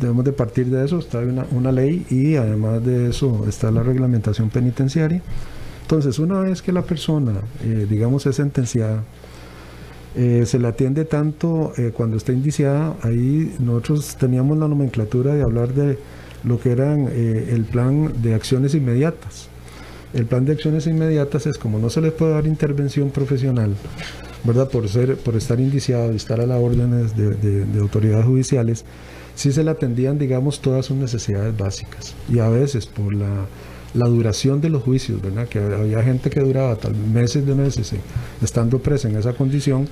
debemos de partir de eso, está una, ley y además de eso está la reglamentación penitenciaria. Entonces, una vez que la persona, eh, digamos, es sentenciada, eh, se le atiende tanto eh, cuando está indiciada, ahí nosotros teníamos la nomenclatura de hablar de lo que eran el plan de acciones inmediatas. El plan de acciones inmediatas es como no se les puede dar intervención profesional, ¿verdad? Por, ser, por estar indiciado estar a las órdenes de, de- de autoridades judiciales, sí se le atendían, digamos, todas sus necesidades básicas. Y a veces por la, duración de los juicios, ¿verdad? Que había gente que duraba tal meses de meses estando presa en esa condición,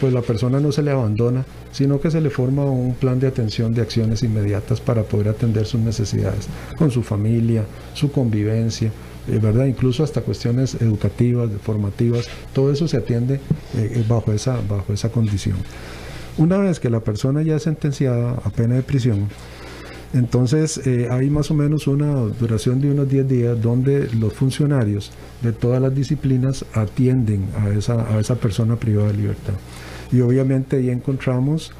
pues la persona no se le abandona, sino que se le forma un plan de atención de acciones inmediatas para poder atender sus necesidades con su familia, su convivencia, eh, ¿verdad? Incluso hasta cuestiones educativas, formativas, todo eso se atiende eh, eh, bajo, esa, bajo esa condición. Una vez que la persona ya es sentenciada a pena de prisión, entonces eh, hay más o menos una duración de unos 10 días donde los funcionarios de todas las disciplinas atienden a esa, a esa persona privada de libertad. Y obviamente ahí encontramos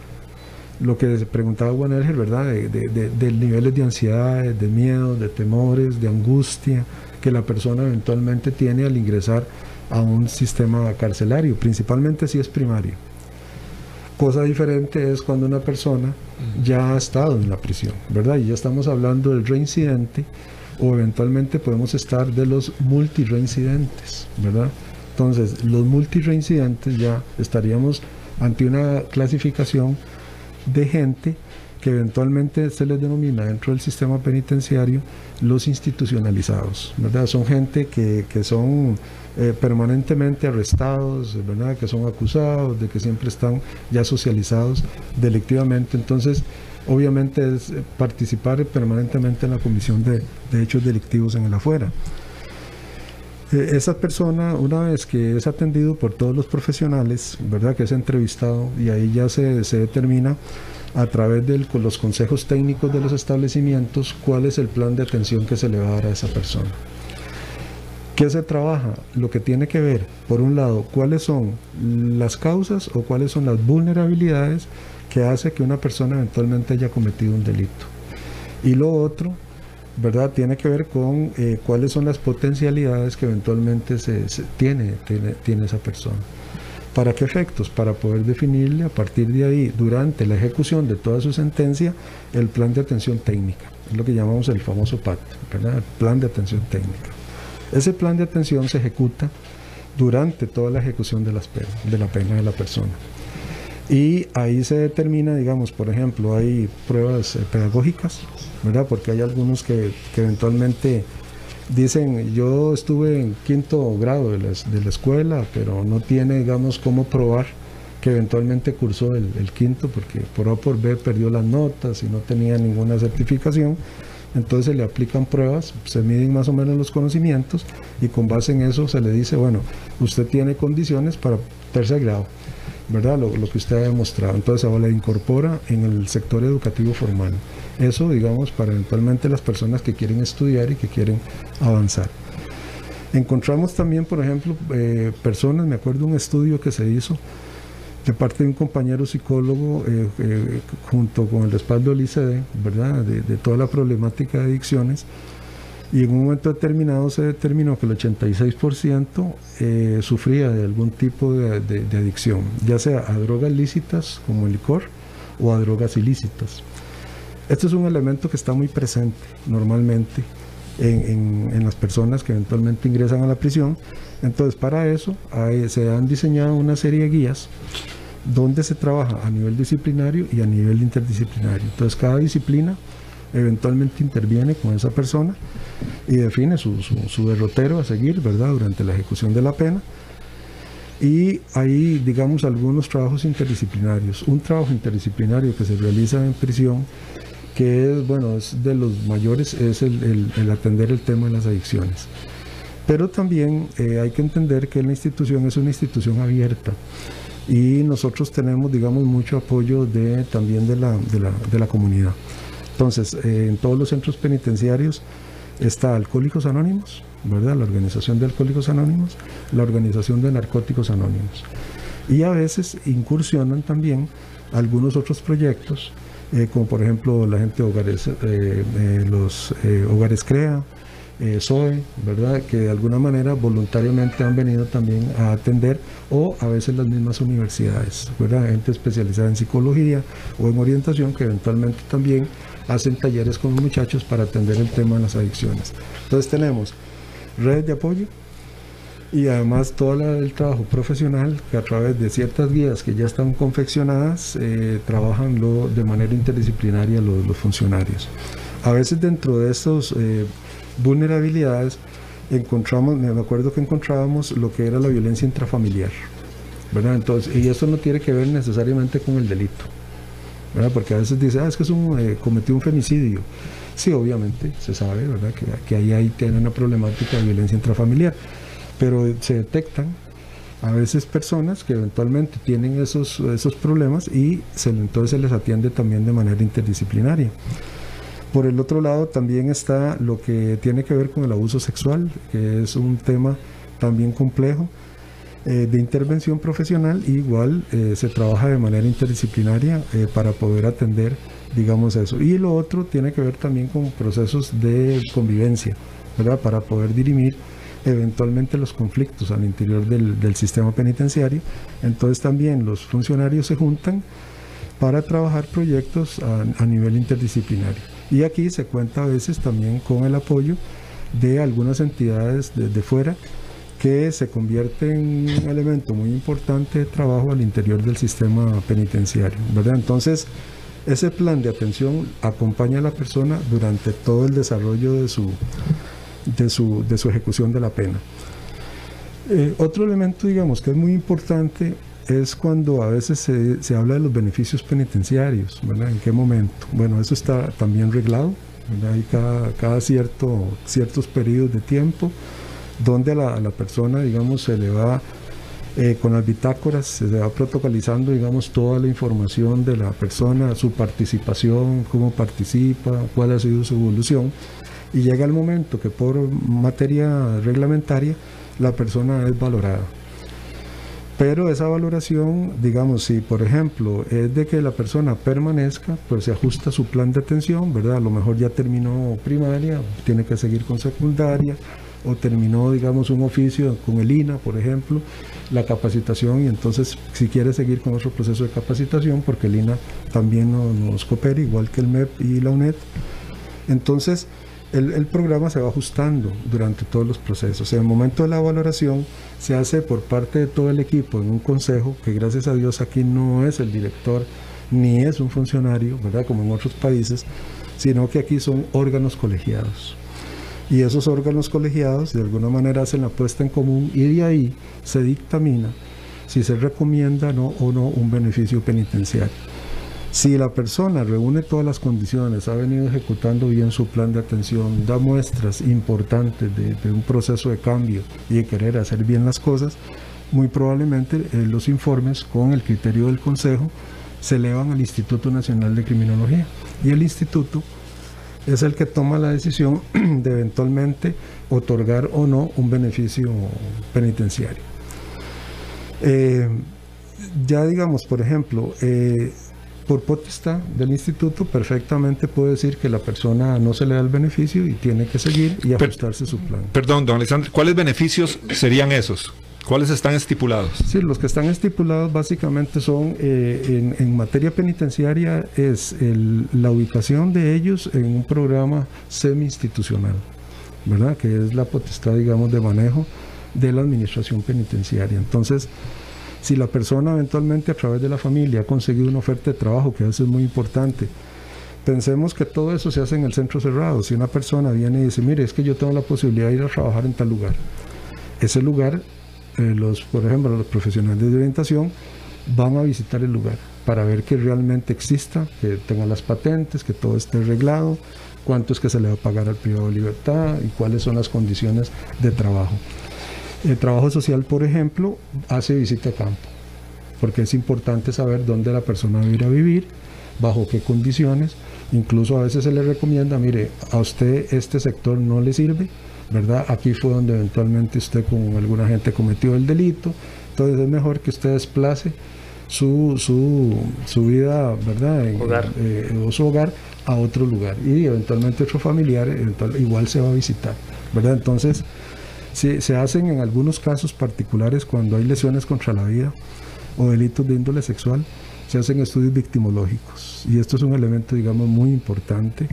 lo que preguntaba Juan Elger, ¿verdad? De, de- de- de niveles de ansiedad, de miedo, de temores, de angustia que la persona eventualmente tiene al ingresar a un sistema carcelario, principalmente si es primario. Cosa diferente es cuando una persona ya ha estado en la prisión, ¿verdad? Y ya estamos hablando del reincidente o eventualmente podemos estar de los multireincidentes, ¿verdad? Entonces, los multireincidentes ya estaríamos ante una clasificación de gente que eventualmente se les denomina dentro del sistema penitenciario los institucionalizados, ¿verdad? Son gente que, que son eh, permanentemente arrestados, ¿verdad? Que son acusados, de que siempre están ya socializados delictivamente. Entonces, obviamente es eh, participar permanentemente en la comisión de, de hechos delictivos en el afuera. Eh, esa persona, una vez que es atendido por todos los profesionales, ¿verdad? Que es entrevistado y ahí ya se, se determina a través de los consejos técnicos de los establecimientos cuál es el plan de atención que se le va a dar a esa persona. ¿Qué se trabaja? Lo que tiene que ver, por un lado, cuáles son las causas o cuáles son las vulnerabilidades que hace que una persona eventualmente haya cometido un delito. Y lo otro, ¿verdad? Tiene que ver con eh, cuáles son las potencialidades que eventualmente se, tiene, tiene, tiene esa persona. ¿Para qué efectos? Para poder definirle a partir de ahí, durante la ejecución de toda su sentencia, el plan de atención técnica. Es lo que llamamos el famoso PAT, ¿verdad? El plan de atención técnica. Ese plan de atención se ejecuta durante toda la ejecución de, de la pena de la persona. Y ahí se determina, digamos, por ejemplo, hay pruebas eh, pedagógicas, ¿verdad? Porque hay algunos que, que eventualmente dicen, yo estuve en quinto grado de la, de la escuela, pero no tiene, digamos, cómo probar que eventualmente cursó el, quinto, porque por A por B perdió las notas y no tenía ninguna certificación. Entonces se le aplican pruebas, se miden más o menos los conocimientos y con base en eso se le dice, bueno, usted tiene condiciones para tercer grado, ¿verdad? Lo, lo que usted ha demostrado. Entonces ahora le incorpora en el sector educativo formal. Eso, digamos, para eventualmente las personas que quieren estudiar y que quieren avanzar. Encontramos también, por ejemplo, eh, personas, me acuerdo un estudio que se hizo de parte de un compañero psicólogo eh, eh, junto con el respaldo del ICD, ¿verdad? De, toda la problemática de adicciones. Y en un momento determinado se determinó que el 86% eh, sufría de algún tipo de, de, de, adicción, ya sea a drogas lícitas como el licor o a drogas ilícitas. Este es un elemento que está muy presente normalmente en, en, en las personas que eventualmente ingresan a la prisión. Entonces, para eso hay, se han diseñado una serie de guías donde se trabaja a nivel disciplinario y a nivel interdisciplinario. Entonces, cada disciplina eventualmente interviene con esa persona y define su, su, su, derrotero a seguir, ¿verdad?, durante la ejecución de la pena. Y hay, digamos, algunos trabajos interdisciplinarios. Un trabajo interdisciplinario que se realiza en prisión, que es, bueno, es de los mayores, es el, el, el atender el tema de las adicciones. Pero también eh, hay que entender que la institución es una institución abierta y nosotros tenemos, digamos, mucho apoyo de, también de la, de la, de la comunidad. Entonces, eh, en todos los centros penitenciarios está Alcohólicos Anónimos, ¿verdad? La organización de Alcohólicos Anónimos, la organización de Narcóticos Anónimos. Y a veces incursionan también algunos otros proyectos, eh, como por ejemplo la gente de hogares, eh, los hogares CREA, eh, SOE, ¿verdad? Que de alguna manera voluntariamente han venido también a atender, o a veces las mismas universidades, ¿verdad? Gente especializada en psicología o en orientación que eventualmente también hacen talleres con los muchachos para atender el tema de las adicciones. Entonces tenemos redes de apoyo y además todo el trabajo profesional que a través de ciertas guías que ya están confeccionadas eh, trabajan lo- de manera interdisciplinaria los, funcionarios. A veces dentro de estas vulnerabilidades encontramos, me acuerdo que encontrábamos lo que era la violencia intrafamiliar. ¿verdad? Entonces, y eso no tiene que ver necesariamente con el delito. ¿verdad? Porque a veces dice, ah, es que es un, eh, cometió un femicidio. Sí, obviamente, se sabe, ¿verdad? Que, que ahí, ahí tiene una problemática de violencia intrafamiliar. Pero se detectan a veces personas que eventualmente tienen esos, esos problemas y se, entonces se les atiende también de manera interdisciplinaria. Por el otro lado también está lo que tiene que ver con el abuso sexual, que es un tema también complejo eh, de intervención profesional. Igual eh, se trabaja de manera interdisciplinaria eh, para poder atender, digamos, eso. Y lo otro tiene que ver también con procesos de convivencia, ¿verdad? Para poder dirimir eventualmente los conflictos al interior del, del sistema penitenciario. Entonces también los funcionarios se juntan para trabajar proyectos a, nivel interdisciplinario. Y aquí se cuenta a veces también con el apoyo de algunas entidades desde fuera que se convierte en un elemento muy importante de trabajo al interior del sistema penitenciario. Entonces, ese plan de atención acompaña a la persona durante todo el desarrollo de su, de su, de su ejecución de la pena. Eh, otro elemento, digamos, que es muy importante es cuando a veces se, se habla de los beneficios penitenciarios. ¿En qué momento? Bueno, eso está también reglado. Hay cada, cada cierto, ciertos periodos de tiempo donde a la, la persona, digamos, se le va eh, con las bitácoras, se le va protocolizando, digamos, toda la información de la persona, su participación, cómo participa, cuál ha sido su evolución, y llega el momento que por materia reglamentaria la persona es valorada. Pero esa valoración, digamos, si por ejemplo es de que la persona permanezca, pues se ajusta su plan de atención, ¿verdad? A lo mejor ya terminó primaria, tiene que seguir con secundaria, o terminó, digamos, un oficio con el INA, por ejemplo, la capacitación, y entonces si quiere seguir con otro proceso de capacitación, porque el INA también no- nos coopera, igual que el MEP y la UNED, entonces el, programa se va ajustando durante todos los procesos. En el momento de la valoración se hace por parte de todo el equipo en un consejo, que gracias a Dios aquí no es el director ni es un funcionario, ¿verdad? Como en otros países, sino que aquí son órganos colegiados. Y esos órganos colegiados de alguna manera hacen la puesta en común y de ahí se dictamina si se recomienda o no un beneficio penitenciario. Si la persona reúne todas las condiciones, ha venido ejecutando bien su plan de atención, da muestras importantes de, un proceso de cambio y de querer hacer bien las cosas, muy probablemente eh, los informes con el criterio del Consejo se elevan al Instituto Nacional de Criminología. Y el instituto es el que toma la decisión de eventualmente otorgar o no un beneficio penitenciario. Eh, ya digamos, por ejemplo, eh, por potestad del instituto perfectamente puede decir que la persona no se le da el beneficio y tiene que seguir y ajustarse su plan. Perdón, don Alexandre, ¿cuáles beneficios serían esos? ¿Cuáles están estipulados? Sí, los que están estipulados básicamente son eh, en, en materia penitenciaria es el- la ubicación de ellos en un programa semi-institucional, ¿verdad? Que es la potestad, digamos, de manejo de la administración penitenciaria. Entonces, si la persona eventualmente a través de la familia ha conseguido una oferta de trabajo, que eso es muy importante, pensemos que todo eso se hace en el centro cerrado. Si una persona viene y dice, mire, es que yo tengo la posibilidad de ir a trabajar en tal lugar, ese lugar, eh, los, por ejemplo, los profesionales de orientación van a visitar el lugar para ver que realmente exista, que tenga las patentes, que todo esté arreglado, cuánto es que se le va a pagar al privado de libertad y cuáles son las condiciones de trabajo. El trabajo social, por ejemplo, hace visita a campo, porque es importante saber dónde la persona va a ir a vivir, bajo qué condiciones. Incluso a veces se le recomienda, mire, a usted este sector no le sirve, ¿verdad? Aquí fue donde eventualmente usted con alguna gente cometió el delito, entonces es mejor que usted desplace su, su, su vida, ¿verdad? En- Hogar. eh, o su hogar a otro lugar y eventualmente otro familiar eventual- igual se va a visitar, ¿verdad? Entonces, se, hacen en algunos casos particulares cuando hay lesiones contra la vida o delitos de índole sexual, se hacen estudios victimológicos. Y esto es un elemento, digamos, muy importante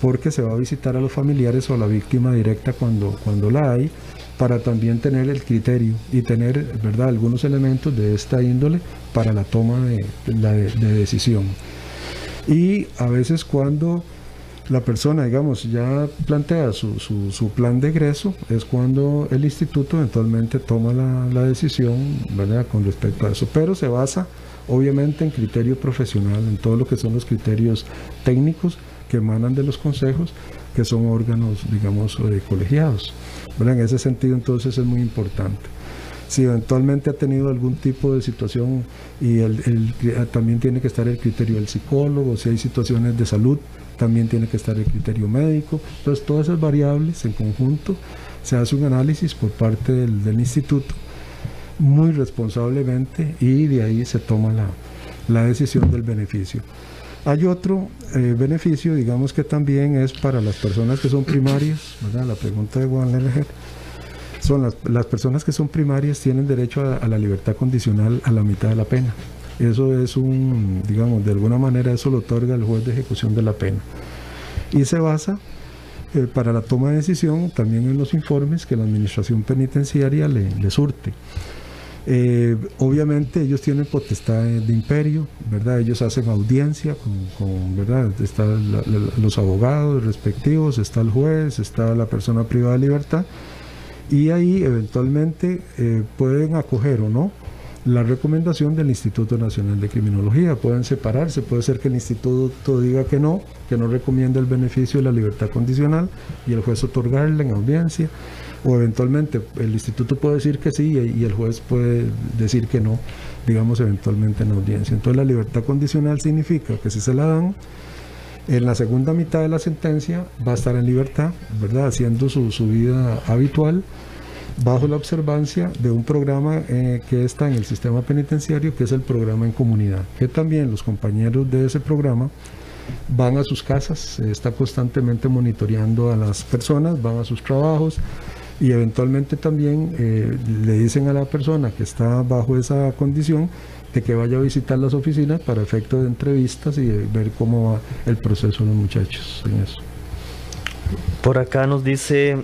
porque se va a visitar a los familiares o a la víctima directa cuando, cuando la hay para también tener el criterio y tener ¿verdad? algunos elementos de esta índole para la toma de, decisión. Y a veces cuando la persona, digamos, ya plantea su, su, plan de egreso, es cuando el instituto eventualmente toma la, la, decisión ¿verdad? con respecto a eso. Pero se basa obviamente en criterio profesional, en todo lo que son los criterios técnicos que emanan de los consejos, que son órganos, digamos, eh, colegiados. En ese sentido, entonces, es muy importante. Si eventualmente ha tenido algún tipo de situación y el, también tiene que estar el criterio del psicólogo, si hay situaciones de salud, también tiene que estar el criterio médico. Entonces, todas esas variables en conjunto se hace un análisis por parte del, instituto muy responsablemente y de ahí se toma la, la decisión del beneficio. Hay otro eh, beneficio, digamos que también es para las personas que son primarias, ¿verdad? La pregunta de Juan Lerger. Son las, las, personas que son primarias tienen derecho a, la libertad condicional a la mitad de la pena. Eso es un, digamos, de alguna manera eso lo otorga el juez de ejecución de la pena. Y se basa eh, para la toma de decisión también en los informes que la administración penitenciaria le, surte. Eh, obviamente ellos tienen potestad de imperio, ¿verdad? Ellos hacen audiencia con, ¿verdad? Están los abogados respectivos, está el juez, está la persona privada de libertad y ahí eventualmente eh, pueden acoger o no la recomendación del Instituto Nacional de Criminología. Pueden separarse, puede ser que el instituto diga que no, que no recomienda el beneficio de la libertad condicional y el juez otorgarle en audiencia o eventualmente el instituto puede decir que sí y, el juez puede decir que no, digamos eventualmente en audiencia. Entonces la libertad condicional significa que si se la dan, en la segunda mitad de la sentencia va a estar en libertad, ¿verdad? Haciendo su, vida habitual bajo la observancia de un programa eh, que está en el sistema penitenciario, que es el programa en comunidad, que también los compañeros de ese programa van a sus casas, está constantemente monitoreando a las personas, van a sus trabajos, y eventualmente también eh, le dicen a la persona que está bajo esa condición de que vaya a visitar las oficinas para efecto de entrevistas y ver cómo va el proceso de los muchachos en eso. Por acá nos dice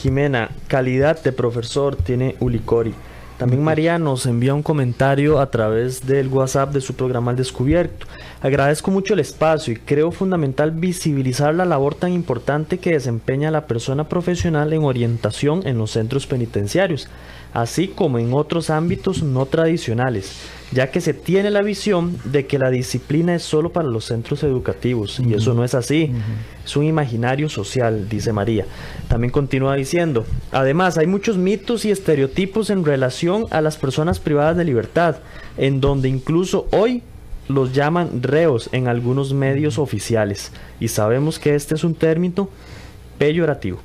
Jimena, calidad de profesor tiene Ulicori. También María nos envía un comentario a través del WhatsApp de su programa Al Descubierto. Agradezco mucho el espacio y creo fundamental visibilizar la labor tan importante que desempeña la persona profesional en orientación en los centros penitenciarios, así como en otros ámbitos no tradicionales ya que se tiene la visión de que la disciplina es solo para los centros educativos y eso no es así. Es un imaginario social, dice María. También continúa diciendo, además hay muchos mitos y estereotipos en relación a las personas privadas de libertad, en donde incluso hoy los llaman reos en algunos medios oficiales y sabemos que este es un término peyorativo.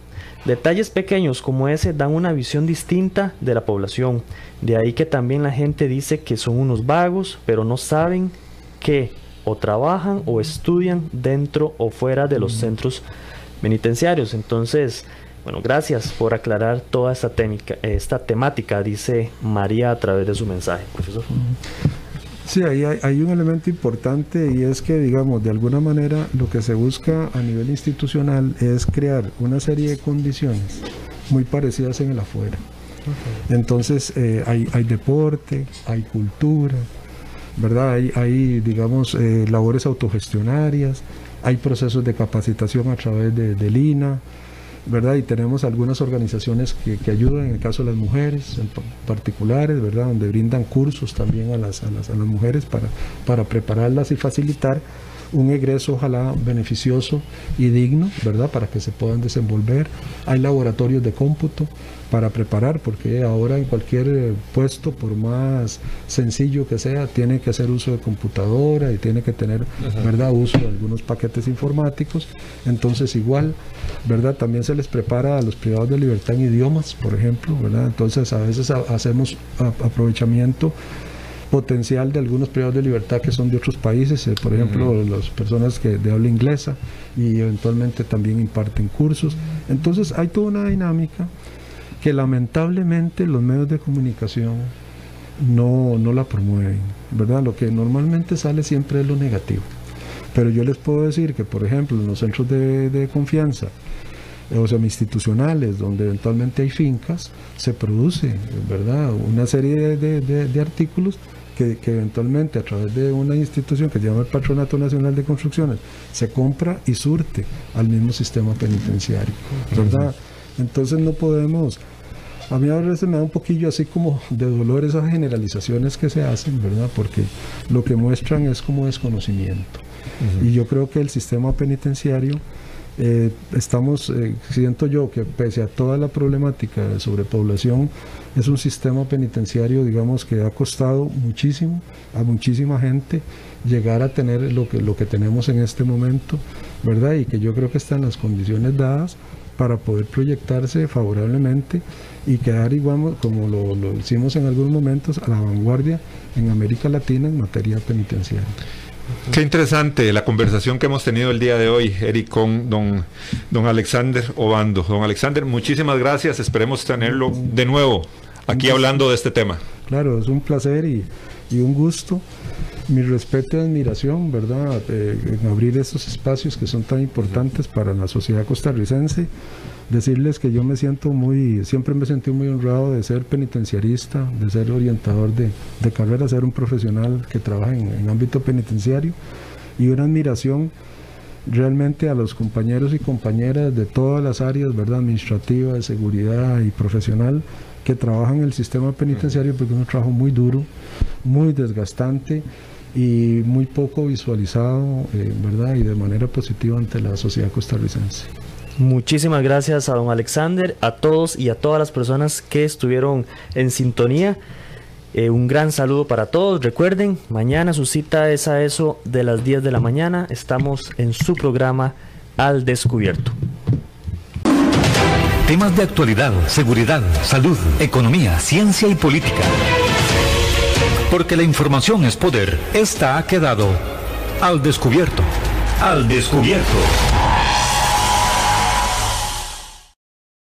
Detalles pequeños como ese dan una visión distinta de la población. De ahí que también la gente dice que son unos vagos, pero no saben que o trabajan o estudian dentro o fuera de los centros penitenciarios. Entonces, bueno, gracias por aclarar toda esta, esta temática, dice María a través de su mensaje, profesor. Sí, ahí hay, un elemento importante y es que, digamos, de alguna manera lo que se busca a nivel institucional es crear una serie de condiciones muy parecidas en el afuera. Entonces, eh, hay, deporte, hay cultura, ¿verdad? Hay, hay digamos, eh, labores autogestionarias, hay procesos de capacitación a través de, del INA, ¿verdad? Y tenemos algunas organizaciones que, ayudan, en el caso de las mujeres en particulares, ¿verdad? Donde brindan cursos también a las, a las, mujeres para, para prepararlas y facilitar un egreso ojalá beneficioso y digno, ¿verdad? Para que se puedan desenvolver. Hay laboratorios de cómputo para preparar, porque ahora en cualquier eh, puesto, por más sencillo que sea, tiene que hacer uso de computadora y tiene que tener, ¿verdad?, uso de algunos paquetes informáticos. Entonces, igual, ¿verdad?, también se les prepara a los privados de libertad en idiomas, por ejemplo, ¿verdad? Entonces, a veces hacemos aprovechamiento potencial de algunos privados de libertad que son de otros países, eh, por ejemplo, las personas que de habla inglesa y eventualmente también imparten cursos. Entonces, hay toda una dinámica que lamentablemente los medios de comunicación no, no la promueven, ¿verdad? Lo que normalmente sale siempre es lo negativo. Pero yo les puedo decir que, por ejemplo, en los centros de, de confianza, eh, o sea, institucionales, donde eventualmente hay fincas, se produce, ¿verdad? Una serie de, de- de artículos que, que eventualmente a través de una institución que se llama el Patronato Nacional de Construcciones se compra y surte al mismo sistema penitenciario, ¿verdad? Entonces no podemos, a mí a veces me da un poquillo así como de dolor esas generalizaciones que se hacen, ¿verdad? Porque lo que muestran es como desconocimiento. Y yo creo que el sistema penitenciario, eh, estamos, eh, siento yo que pese a toda la problemática de sobrepoblación, es un sistema penitenciario, digamos, que ha costado muchísimo a muchísima gente llegar a tener lo que, lo que tenemos en este momento, ¿verdad? Y que yo creo que están las condiciones dadas para poder proyectarse favorablemente y quedar igual como lo, lo hicimos en algunos momentos a la vanguardia en América Latina en materia penitenciaria. Qué interesante la conversación que hemos tenido el día de hoy, Eric, con don, don Alexander Obando. Don Alexander, muchísimas gracias. Esperemos tenerlo de nuevo aquí hablando de este tema. Claro, es un placer y, y un gusto. Mi respeto y admiración, ¿verdad? Eh, en abrir estos espacios que son tan importantes para la sociedad costarricense. Decirles que yo me siento muy, siempre me sentí muy honrado de ser penitenciarista, de ser orientador de, de carrera, ser un profesional que trabaja en, en ámbito penitenciario y una admiración realmente a los compañeros y compañeras de todas las áreas, ¿verdad? Administrativa, de seguridad y profesional que trabajan en el sistema penitenciario porque es un trabajo muy duro, muy desgastante y muy poco visualizado, eh, ¿verdad? Y de manera positiva ante la sociedad costarricense. Muchísimas gracias a don Alexander, a todos y a todas las personas que estuvieron en sintonía. Eh, un gran saludo para todos. Recuerden, mañana su cita es a eso de las 10 de la mañana. Estamos en su programa Al Descubierto. Temas de actualidad, seguridad, salud, economía, ciencia y política. Porque la información es poder. Esta ha quedado al descubierto. Al descubierto.